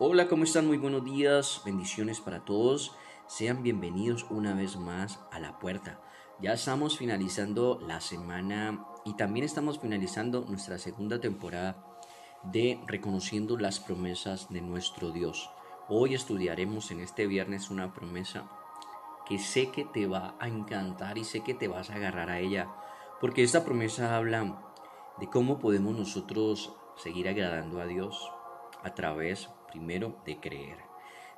Hola, ¿cómo están? Muy buenos días, bendiciones para todos. Sean bienvenidos una vez más a la puerta. Ya estamos finalizando la semana y también estamos finalizando nuestra segunda temporada de Reconociendo las promesas de nuestro Dios. Hoy estudiaremos en este viernes una promesa que sé que te va a encantar y sé que te vas a agarrar a ella, porque esta promesa habla de cómo podemos nosotros seguir agradando a Dios a través primero de creer.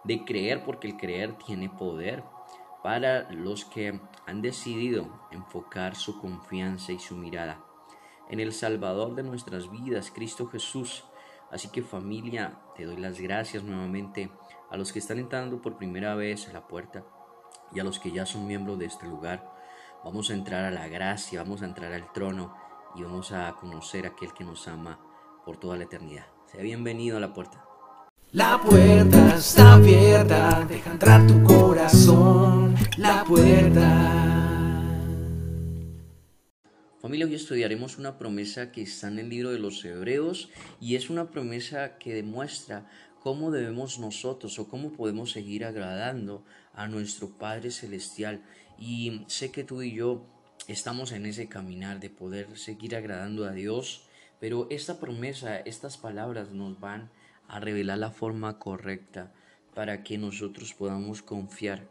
De creer porque el creer tiene poder para los que han decidido enfocar su confianza y su mirada en el Salvador de nuestras vidas, Cristo Jesús. Así que familia, te doy las gracias nuevamente a los que están entrando por primera vez a la puerta y a los que ya son miembros de este lugar. Vamos a entrar a la gracia, vamos a entrar al trono y vamos a conocer a aquel que nos ama por toda la eternidad. Sea bienvenido a la puerta. La puerta está abierta, deja entrar tu corazón. La puerta. Familia, hoy estudiaremos una promesa que está en el libro de los Hebreos y es una promesa que demuestra cómo debemos nosotros o cómo podemos seguir agradando a nuestro Padre Celestial. Y sé que tú y yo estamos en ese caminar de poder seguir agradando a Dios, pero esta promesa, estas palabras nos van a revelar la forma correcta para que nosotros podamos confiar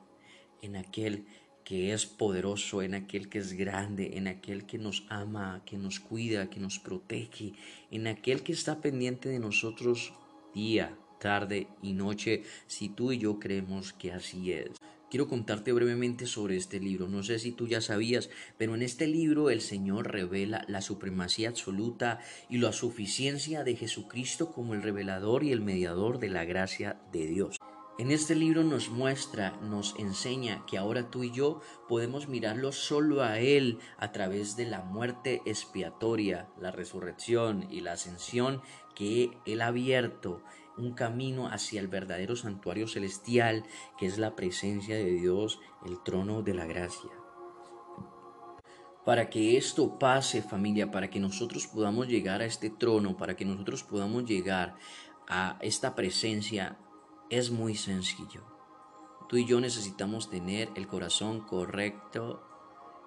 en aquel que es poderoso, en aquel que es grande, en aquel que nos ama, que nos cuida, que nos protege, en aquel que está pendiente de nosotros día, tarde y noche, si tú y yo creemos que así es. Quiero contarte brevemente sobre este libro. No sé si tú ya sabías, pero en este libro el Señor revela la supremacía absoluta y la suficiencia de Jesucristo como el revelador y el mediador de la gracia de Dios. En este libro nos muestra, nos enseña que ahora tú y yo podemos mirarlo solo a Él a través de la muerte expiatoria, la resurrección y la ascensión que Él ha abierto un camino hacia el verdadero santuario celestial, que es la presencia de Dios, el trono de la gracia. Para que esto pase familia, para que nosotros podamos llegar a este trono, para que nosotros podamos llegar a esta presencia, es muy sencillo. Tú y yo necesitamos tener el corazón correcto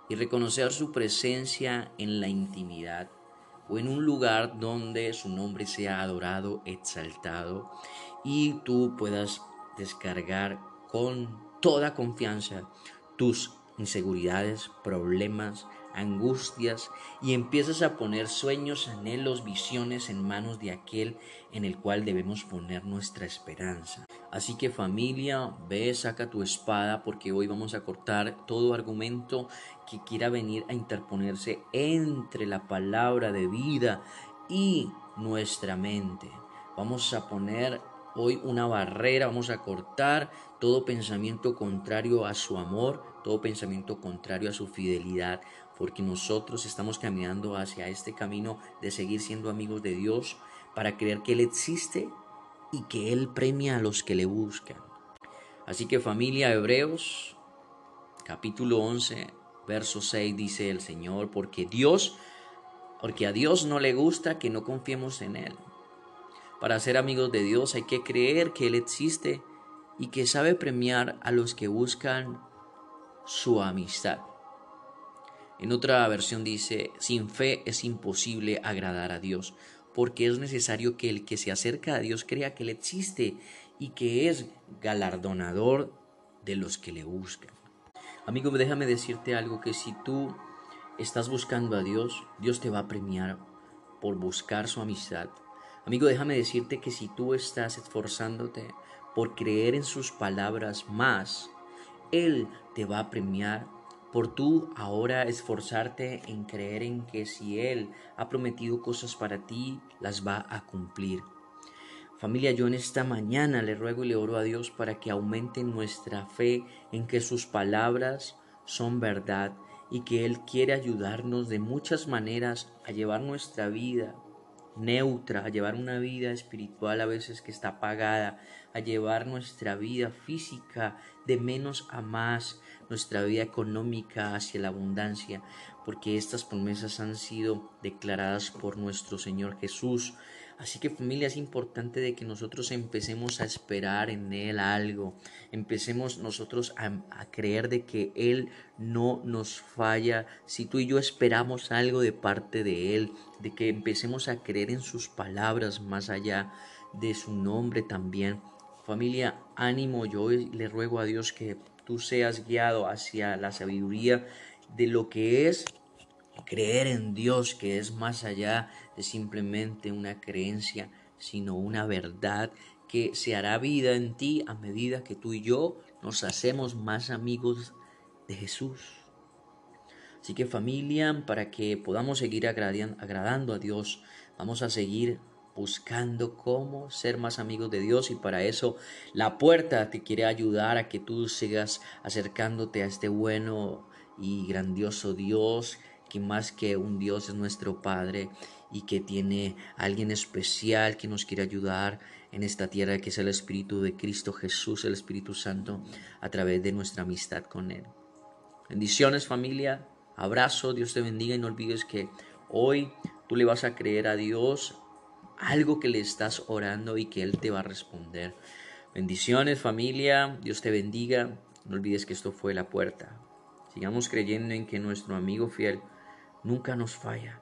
y reconocer su presencia en la intimidad o en un lugar donde su nombre sea adorado, exaltado y tú puedas descargar con toda confianza tus inseguridades, problemas, angustias y empiezas a poner sueños, anhelos, visiones en manos de aquel en el cual debemos poner nuestra esperanza. Así que familia, ve, saca tu espada porque hoy vamos a cortar todo argumento que quiera venir a interponerse entre la palabra de vida y nuestra mente. Vamos a poner hoy una barrera, vamos a cortar todo pensamiento contrario a su amor, todo pensamiento contrario a su fidelidad, porque nosotros estamos caminando hacia este camino de seguir siendo amigos de Dios para creer que Él existe y que Él premia a los que le buscan. Así que familia Hebreos, capítulo 11, verso 6 dice el Señor, porque Dios, porque a Dios no le gusta que no confiemos en Él. Para ser amigos de Dios hay que creer que Él existe y que sabe premiar a los que buscan su amistad. En otra versión dice, sin fe es imposible agradar a Dios, porque es necesario que el que se acerca a Dios crea que Él existe y que es galardonador de los que le buscan. Amigo, déjame decirte algo, que si tú estás buscando a Dios, Dios te va a premiar por buscar su amistad, Amigo, déjame decirte que si tú estás esforzándote por creer en sus palabras más, Él te va a premiar por tú ahora esforzarte en creer en que si Él ha prometido cosas para ti, las va a cumplir. Familia, yo en esta mañana le ruego y le oro a Dios para que aumente nuestra fe en que sus palabras son verdad y que Él quiere ayudarnos de muchas maneras a llevar nuestra vida neutra, a llevar una vida espiritual a veces que está apagada, a llevar nuestra vida física de menos a más, nuestra vida económica hacia la abundancia, porque estas promesas han sido declaradas por nuestro Señor Jesús. Así que familia es importante de que nosotros empecemos a esperar en Él algo, empecemos nosotros a, a, creer de que Él no nos falla, si tú y yo esperamos algo de parte de Él, de que empecemos a creer en sus palabras más allá de su nombre también. Familia, ánimo, yo le ruego a Dios que tú seas guiado hacia la sabiduría de lo que es creer en Dios, que es más allá de simplemente una creencia, sino una verdad que se hará vida en ti a medida que tú y yo nos hacemos más amigos de Jesús. Así que familia, para que podamos seguir agradando a Dios, vamos a seguir buscando cómo ser más amigos de Dios y para eso la puerta te quiere ayudar a que tú sigas acercándote a este bueno y grandioso Dios que más que un Dios es nuestro Padre y que tiene alguien especial que nos quiere ayudar en esta tierra que es el Espíritu de Cristo Jesús, el Espíritu Santo, a través de nuestra amistad con Él. Bendiciones familia, abrazo, Dios te bendiga y no olvides que hoy tú le vas a creer a Dios algo que le estás orando y que Él te va a responder. Bendiciones familia, Dios te bendiga, no olvides que esto fue la puerta. Sigamos creyendo en que nuestro amigo fiel nunca nos falla